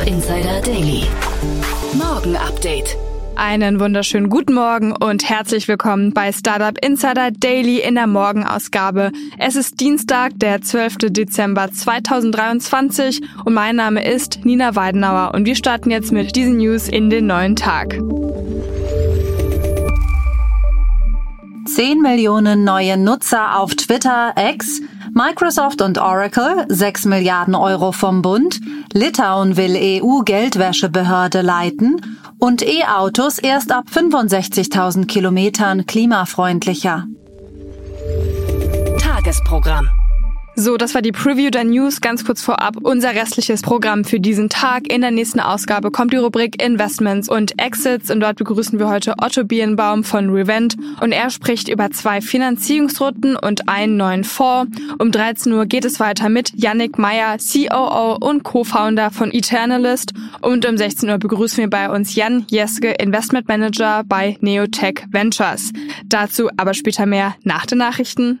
Startup Insider Daily. Morgen Update. Einen wunderschönen guten Morgen und herzlich willkommen bei Startup Insider Daily in der Morgenausgabe. Es ist Dienstag, der 12. Dezember 2023 und mein Name ist Nina Weidenauer und wir starten jetzt mit diesen News in den neuen Tag. 10 Millionen neue Nutzer auf Twitter X, Microsoft und Oracle 6 Milliarden Euro vom Bund, Litauen will EU-Geldwäschebehörde leiten und E-Autos erst ab 65.000 Kilometern klimafreundlicher. Tagesprogramm. So, das war die Preview der News ganz kurz vorab. Unser restliches Programm für diesen Tag. In der nächsten Ausgabe kommt die Rubrik Investments und Exits und dort begrüßen wir heute Otto Birnbaum von Revent und er spricht über zwei Finanzierungsrunden und einen neuen Fonds. Um 13 Uhr geht es weiter mit Yannick Meyer, COO und Co-Founder von Eternalist und um 16 Uhr begrüßen wir bei uns Jan Jeske, Investment Manager bei Neotech Ventures. Dazu aber später mehr nach den Nachrichten.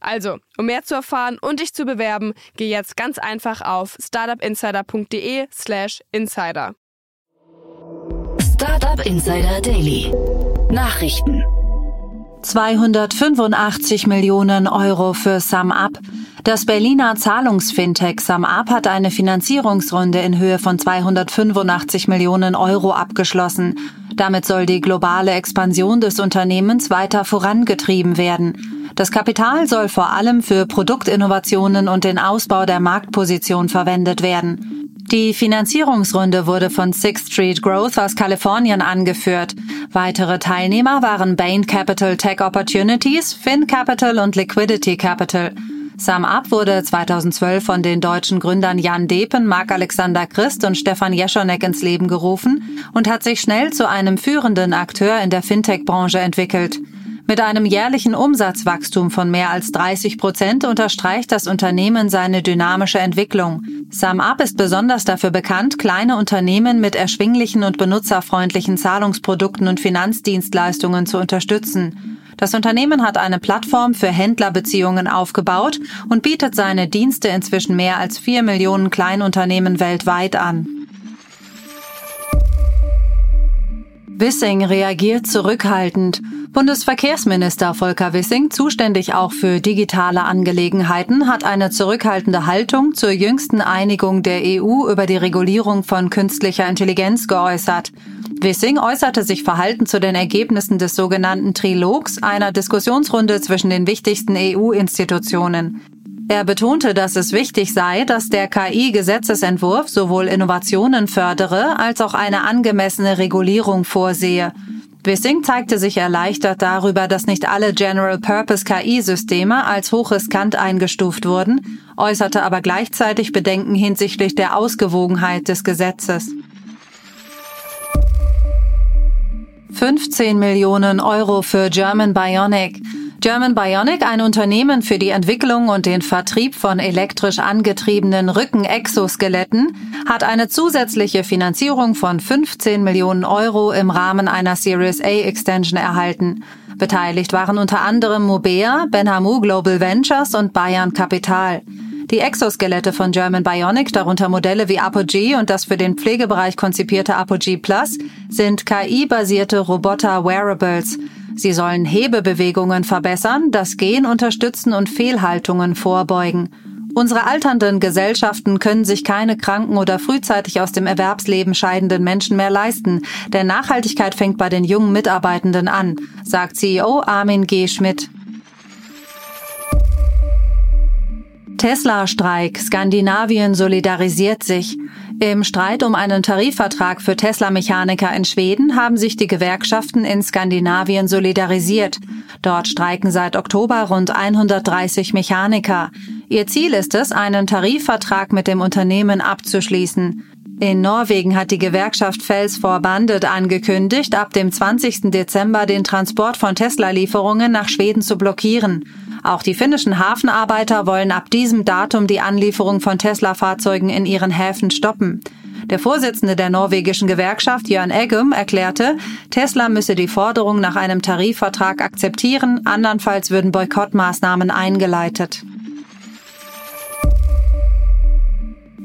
Also, um mehr zu erfahren und dich zu bewerben, geh jetzt ganz einfach auf startupinsider.de/slash insider. Startup Insider Daily. Nachrichten. 285 Millionen Euro für SumUp. Das Berliner Zahlungsfintech SumUp hat eine Finanzierungsrunde in Höhe von 285 Millionen Euro abgeschlossen. Damit soll die globale Expansion des Unternehmens weiter vorangetrieben werden. Das Kapital soll vor allem für Produktinnovationen und den Ausbau der Marktposition verwendet werden. Die Finanzierungsrunde wurde von Sixth Street Growth aus Kalifornien angeführt. Weitere Teilnehmer waren Bain Capital Tech Opportunities, Fin Capital und Liquidity Capital. SumUp wurde 2012 von den deutschen Gründern Jan Depen, Marc-Alexander Christ und Stefan Jeschonek ins Leben gerufen und hat sich schnell zu einem führenden Akteur in der Fintech-Branche entwickelt. Mit einem jährlichen Umsatzwachstum von mehr als 30 Prozent unterstreicht das Unternehmen seine dynamische Entwicklung. SumUp ist besonders dafür bekannt, kleine Unternehmen mit erschwinglichen und benutzerfreundlichen Zahlungsprodukten und Finanzdienstleistungen zu unterstützen. Das Unternehmen hat eine Plattform für Händlerbeziehungen aufgebaut und bietet seine Dienste inzwischen mehr als vier Millionen Kleinunternehmen weltweit an. Wissing reagiert zurückhaltend. Bundesverkehrsminister Volker Wissing, zuständig auch für digitale Angelegenheiten, hat eine zurückhaltende Haltung zur jüngsten Einigung der EU über die Regulierung von künstlicher Intelligenz geäußert. Wissing äußerte sich verhalten zu den Ergebnissen des sogenannten Trilogs, einer Diskussionsrunde zwischen den wichtigsten EU-Institutionen. Er betonte, dass es wichtig sei, dass der KI-Gesetzesentwurf sowohl Innovationen fördere als auch eine angemessene Regulierung vorsehe. Wissing zeigte sich erleichtert darüber, dass nicht alle General-Purpose-KI-Systeme als hochriskant eingestuft wurden, äußerte aber gleichzeitig Bedenken hinsichtlich der Ausgewogenheit des Gesetzes. 15 Millionen Euro für German Bionic. German Bionic, ein Unternehmen für die Entwicklung und den Vertrieb von elektrisch angetriebenen Rücken-Exoskeletten, hat eine zusätzliche Finanzierung von 15 Millionen Euro im Rahmen einer Series A Extension erhalten. Beteiligt waren unter anderem Mobea, Benhamu Global Ventures und Bayern Capital. Die Exoskelette von German Bionic, darunter Modelle wie Apogee und das für den Pflegebereich konzipierte Apogee Plus, sind KI-basierte Roboter-Wearables. Sie sollen Hebebewegungen verbessern, das Gehen unterstützen und Fehlhaltungen vorbeugen. Unsere alternden Gesellschaften können sich keine kranken oder frühzeitig aus dem Erwerbsleben scheidenden Menschen mehr leisten, denn Nachhaltigkeit fängt bei den jungen Mitarbeitenden an, sagt CEO Armin G. Schmidt. Tesla-Streik. Skandinavien solidarisiert sich. Im Streit um einen Tarifvertrag für Tesla-Mechaniker in Schweden haben sich die Gewerkschaften in Skandinavien solidarisiert. Dort streiken seit Oktober rund 130 Mechaniker. Ihr Ziel ist es, einen Tarifvertrag mit dem Unternehmen abzuschließen. In Norwegen hat die Gewerkschaft Fels Bandit angekündigt, ab dem 20. Dezember den Transport von Tesla-Lieferungen nach Schweden zu blockieren. Auch die finnischen Hafenarbeiter wollen ab diesem Datum die Anlieferung von Tesla-Fahrzeugen in ihren Häfen stoppen. Der Vorsitzende der norwegischen Gewerkschaft, Jörn Eggum, erklärte, Tesla müsse die Forderung nach einem Tarifvertrag akzeptieren, andernfalls würden Boykottmaßnahmen eingeleitet.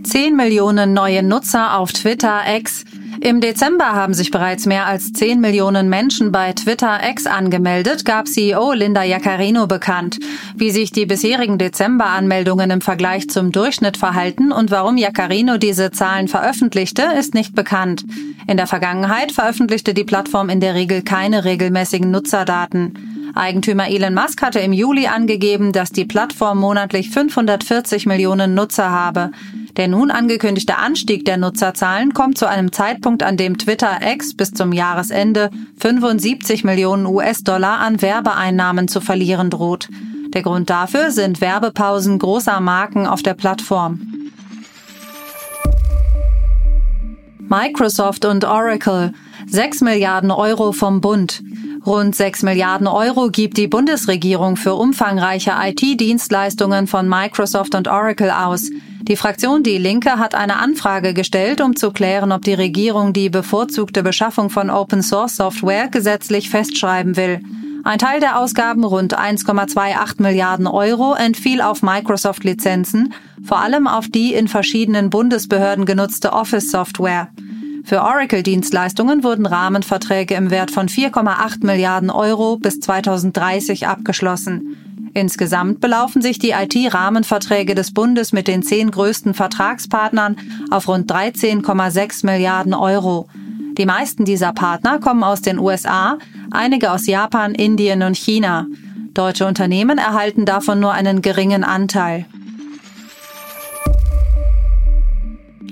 10 Millionen neue Nutzer auf Twitter X. Im Dezember haben sich bereits mehr als 10 Millionen Menschen bei Twitter X angemeldet, gab CEO Linda Jaccarino bekannt. Wie sich die bisherigen Dezember-Anmeldungen im Vergleich zum Durchschnitt verhalten und warum Jaccarino diese Zahlen veröffentlichte, ist nicht bekannt. In der Vergangenheit veröffentlichte die Plattform in der Regel keine regelmäßigen Nutzerdaten. Eigentümer Elon Musk hatte im Juli angegeben, dass die Plattform monatlich 540 Millionen Nutzer habe. Der nun angekündigte Anstieg der Nutzerzahlen kommt zu einem Zeitpunkt, an dem Twitter X bis zum Jahresende 75 Millionen US-Dollar an Werbeeinnahmen zu verlieren droht. Der Grund dafür sind Werbepausen großer Marken auf der Plattform. Microsoft und Oracle 6 Milliarden Euro vom Bund. Rund 6 Milliarden Euro gibt die Bundesregierung für umfangreiche IT-Dienstleistungen von Microsoft und Oracle aus. Die Fraktion Die Linke hat eine Anfrage gestellt, um zu klären, ob die Regierung die bevorzugte Beschaffung von Open-Source-Software gesetzlich festschreiben will. Ein Teil der Ausgaben, rund 1,28 Milliarden Euro, entfiel auf Microsoft-Lizenzen, vor allem auf die in verschiedenen Bundesbehörden genutzte Office-Software. Für Oracle-Dienstleistungen wurden Rahmenverträge im Wert von 4,8 Milliarden Euro bis 2030 abgeschlossen. Insgesamt belaufen sich die IT-Rahmenverträge des Bundes mit den zehn größten Vertragspartnern auf rund 13,6 Milliarden Euro. Die meisten dieser Partner kommen aus den USA, einige aus Japan, Indien und China. Deutsche Unternehmen erhalten davon nur einen geringen Anteil.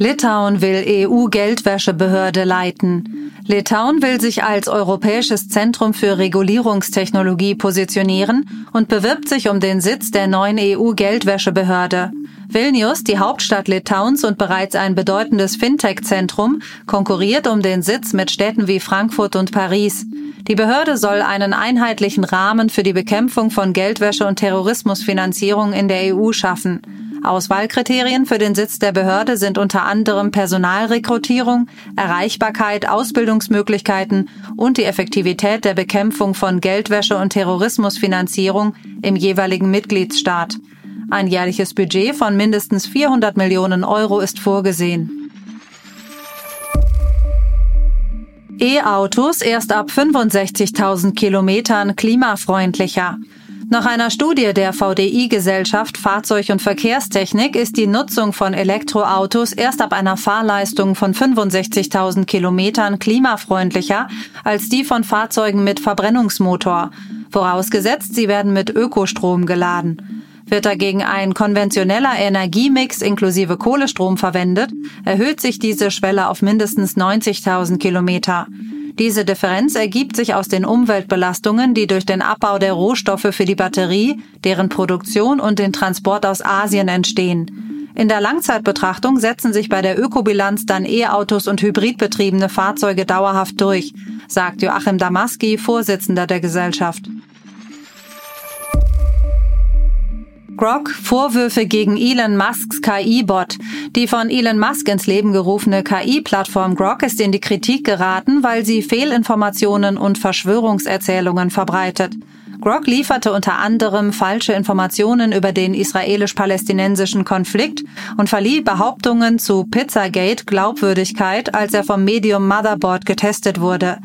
Litauen will EU-Geldwäschebehörde leiten. Litauen will sich als europäisches Zentrum für Regulierungstechnologie positionieren und bewirbt sich um den Sitz der neuen EU-Geldwäschebehörde. Vilnius, die Hauptstadt Litauens und bereits ein bedeutendes Fintech-Zentrum, konkurriert um den Sitz mit Städten wie Frankfurt und Paris. Die Behörde soll einen einheitlichen Rahmen für die Bekämpfung von Geldwäsche und Terrorismusfinanzierung in der EU schaffen. Auswahlkriterien für den Sitz der Behörde sind unter anderem Personalrekrutierung, Erreichbarkeit, Ausbildungsmöglichkeiten und die Effektivität der Bekämpfung von Geldwäsche und Terrorismusfinanzierung im jeweiligen Mitgliedsstaat. Ein jährliches Budget von mindestens 400 Millionen Euro ist vorgesehen. E-Autos erst ab 65.000 Kilometern klimafreundlicher. Nach einer Studie der VDI-Gesellschaft Fahrzeug- und Verkehrstechnik ist die Nutzung von Elektroautos erst ab einer Fahrleistung von 65.000 Kilometern klimafreundlicher als die von Fahrzeugen mit Verbrennungsmotor, vorausgesetzt sie werden mit Ökostrom geladen. Wird dagegen ein konventioneller Energiemix inklusive Kohlestrom verwendet, erhöht sich diese Schwelle auf mindestens 90.000 Kilometer. Diese Differenz ergibt sich aus den Umweltbelastungen, die durch den Abbau der Rohstoffe für die Batterie, deren Produktion und den Transport aus Asien entstehen. In der Langzeitbetrachtung setzen sich bei der Ökobilanz dann E-Autos und hybridbetriebene Fahrzeuge dauerhaft durch, sagt Joachim Damaski, Vorsitzender der Gesellschaft. Grok Vorwürfe gegen Elon Musks KI-Bot. Die von Elon Musk ins Leben gerufene KI-Plattform Grok ist in die Kritik geraten, weil sie Fehlinformationen und Verschwörungserzählungen verbreitet. Grok lieferte unter anderem falsche Informationen über den israelisch-palästinensischen Konflikt und verlieh Behauptungen zu Pizzagate Glaubwürdigkeit, als er vom Medium Motherboard getestet wurde.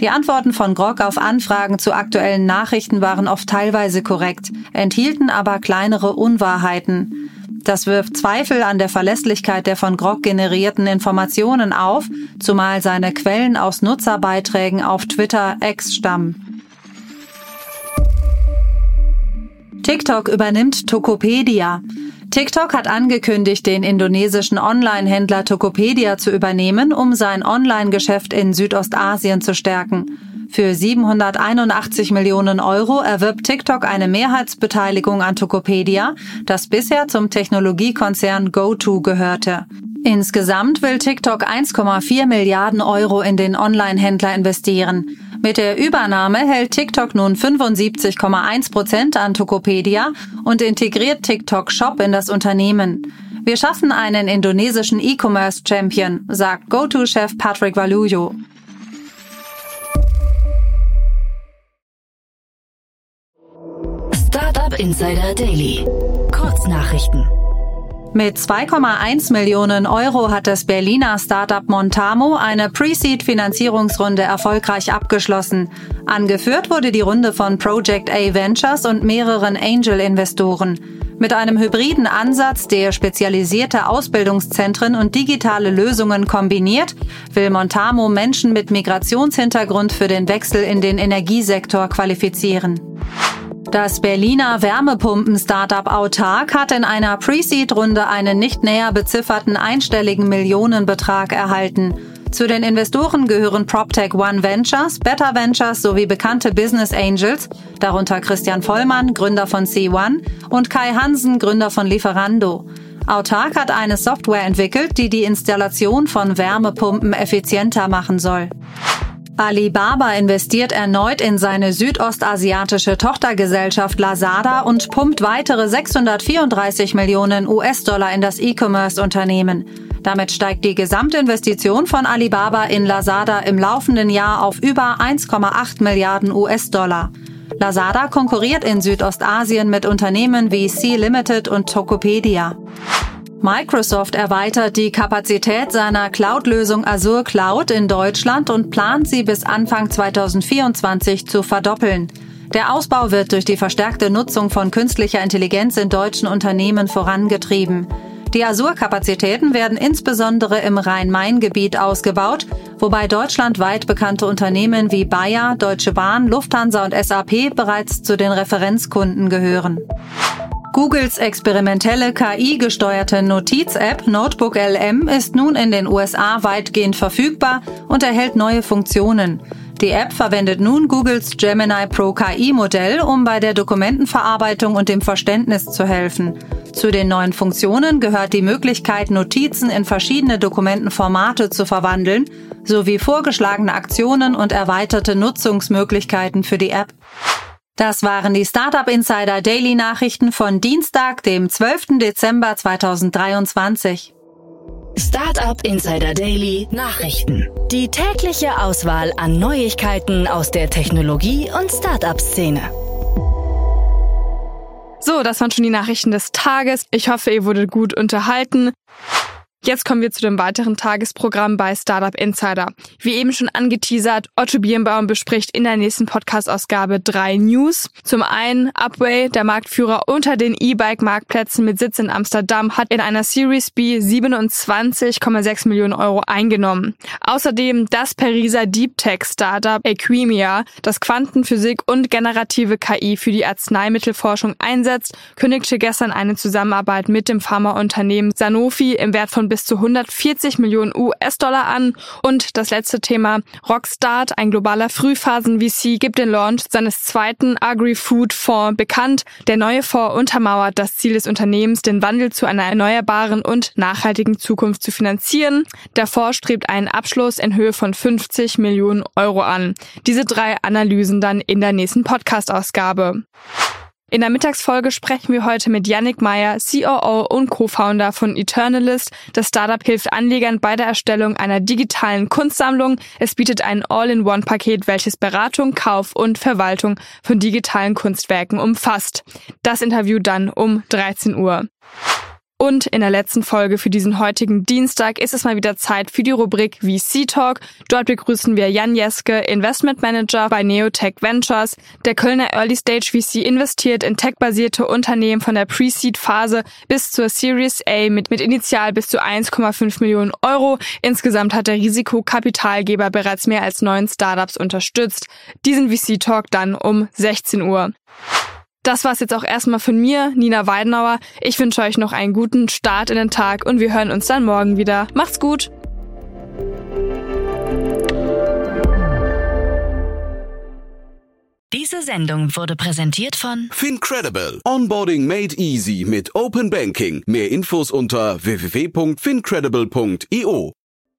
Die Antworten von Grog auf Anfragen zu aktuellen Nachrichten waren oft teilweise korrekt, enthielten aber kleinere Unwahrheiten. Das wirft Zweifel an der Verlässlichkeit der von Grog generierten Informationen auf, zumal seine Quellen aus Nutzerbeiträgen auf Twitter X stammen. TikTok übernimmt Tokopedia. TikTok hat angekündigt, den indonesischen Online-Händler Tokopedia zu übernehmen, um sein Online-Geschäft in Südostasien zu stärken. Für 781 Millionen Euro erwirbt TikTok eine Mehrheitsbeteiligung an Tokopedia, das bisher zum Technologiekonzern GoTo gehörte. Insgesamt will TikTok 1,4 Milliarden Euro in den Online-Händler investieren. Mit der Übernahme hält TikTok nun 75,1 Prozent an Tokopedia und integriert TikTok Shop in das Unternehmen. Wir schaffen einen indonesischen E-Commerce-Champion, sagt GoTo-Chef Patrick Valuyo. Startup Insider Daily. Kurznachrichten. Mit 2,1 Millionen Euro hat das Berliner Startup Montamo eine Pre-Seed-Finanzierungsrunde erfolgreich abgeschlossen. Angeführt wurde die Runde von Project A Ventures und mehreren Angel-Investoren. Mit einem hybriden Ansatz, der spezialisierte Ausbildungszentren und digitale Lösungen kombiniert, will Montamo Menschen mit Migrationshintergrund für den Wechsel in den Energiesektor qualifizieren. Das Berliner Wärmepumpen-Startup Autark hat in einer Pre-Seed-Runde einen nicht näher bezifferten einstelligen Millionenbetrag erhalten. Zu den Investoren gehören PropTech One Ventures, Better Ventures sowie bekannte Business Angels, darunter Christian Vollmann, Gründer von C1 und Kai Hansen, Gründer von Lieferando. Autark hat eine Software entwickelt, die die Installation von Wärmepumpen effizienter machen soll. Alibaba investiert erneut in seine südostasiatische Tochtergesellschaft Lazada und pumpt weitere 634 Millionen US-Dollar in das E-Commerce-Unternehmen. Damit steigt die Gesamtinvestition von Alibaba in Lazada im laufenden Jahr auf über 1,8 Milliarden US-Dollar. Lazada konkurriert in Südostasien mit Unternehmen wie Sea Limited und Tokopedia. Microsoft erweitert die Kapazität seiner Cloud-Lösung Azure Cloud in Deutschland und plant sie bis Anfang 2024 zu verdoppeln. Der Ausbau wird durch die verstärkte Nutzung von künstlicher Intelligenz in deutschen Unternehmen vorangetrieben. Die Azure-Kapazitäten werden insbesondere im Rhein-Main-Gebiet ausgebaut, wobei deutschlandweit bekannte Unternehmen wie Bayer, Deutsche Bahn, Lufthansa und SAP bereits zu den Referenzkunden gehören. Googles experimentelle KI-gesteuerte Notiz-App Notebook LM ist nun in den USA weitgehend verfügbar und erhält neue Funktionen. Die App verwendet nun Googles Gemini Pro KI-Modell, um bei der Dokumentenverarbeitung und dem Verständnis zu helfen. Zu den neuen Funktionen gehört die Möglichkeit, Notizen in verschiedene Dokumentenformate zu verwandeln, sowie vorgeschlagene Aktionen und erweiterte Nutzungsmöglichkeiten für die App. Das waren die Startup Insider Daily Nachrichten von Dienstag, dem 12. Dezember 2023. Startup Insider Daily Nachrichten. Die tägliche Auswahl an Neuigkeiten aus der Technologie- und Startup-Szene. So, das waren schon die Nachrichten des Tages. Ich hoffe, ihr wurdet gut unterhalten. Jetzt kommen wir zu dem weiteren Tagesprogramm bei Startup Insider. Wie eben schon angeteasert, Otto Birnbaum bespricht in der nächsten Podcast-Ausgabe drei News. Zum einen, Upway, der Marktführer unter den E-Bike-Marktplätzen mit Sitz in Amsterdam, hat in einer Series B 27,6 Millionen Euro eingenommen. Außerdem das Pariser Deep Tech-Startup Equimia, das Quantenphysik und generative KI für die Arzneimittelforschung einsetzt, kündigte gestern eine Zusammenarbeit mit dem Pharmaunternehmen Sanofi im Wert von bis zu 140 Millionen US-Dollar an. Und das letzte Thema, Rockstart, ein globaler Frühphasen-VC, gibt den Launch seines zweiten Agri-Food-Fonds bekannt. Der neue Fonds untermauert das Ziel des Unternehmens, den Wandel zu einer erneuerbaren und nachhaltigen Zukunft zu finanzieren. Der Fonds strebt einen Abschluss in Höhe von 50 Millionen Euro an. Diese drei Analysen dann in der nächsten Podcast-Ausgabe. In der Mittagsfolge sprechen wir heute mit Yannick Meyer, COO und Co-Founder von Eternalist. Das Startup hilft Anlegern bei der Erstellung einer digitalen Kunstsammlung. Es bietet ein All-in-One-Paket, welches Beratung, Kauf und Verwaltung von digitalen Kunstwerken umfasst. Das Interview dann um 13 Uhr. Und in der letzten Folge für diesen heutigen Dienstag ist es mal wieder Zeit für die Rubrik VC Talk. Dort begrüßen wir Jan Jeske, Investment Manager bei Neotech Ventures. Der Kölner Early Stage VC investiert in tech-basierte Unternehmen von der Pre-Seed-Phase bis zur Series A mit, mit Initial bis zu 1,5 Millionen Euro. Insgesamt hat der Risikokapitalgeber bereits mehr als neun Startups unterstützt. Diesen VC Talk dann um 16 Uhr. Das war's jetzt auch erstmal von mir, Nina Weidenauer. Ich wünsche euch noch einen guten Start in den Tag und wir hören uns dann morgen wieder. Macht's gut! Diese Sendung wurde präsentiert von Fincredible. Onboarding made easy mit Open Banking. Mehr Infos unter www.fincredible.io.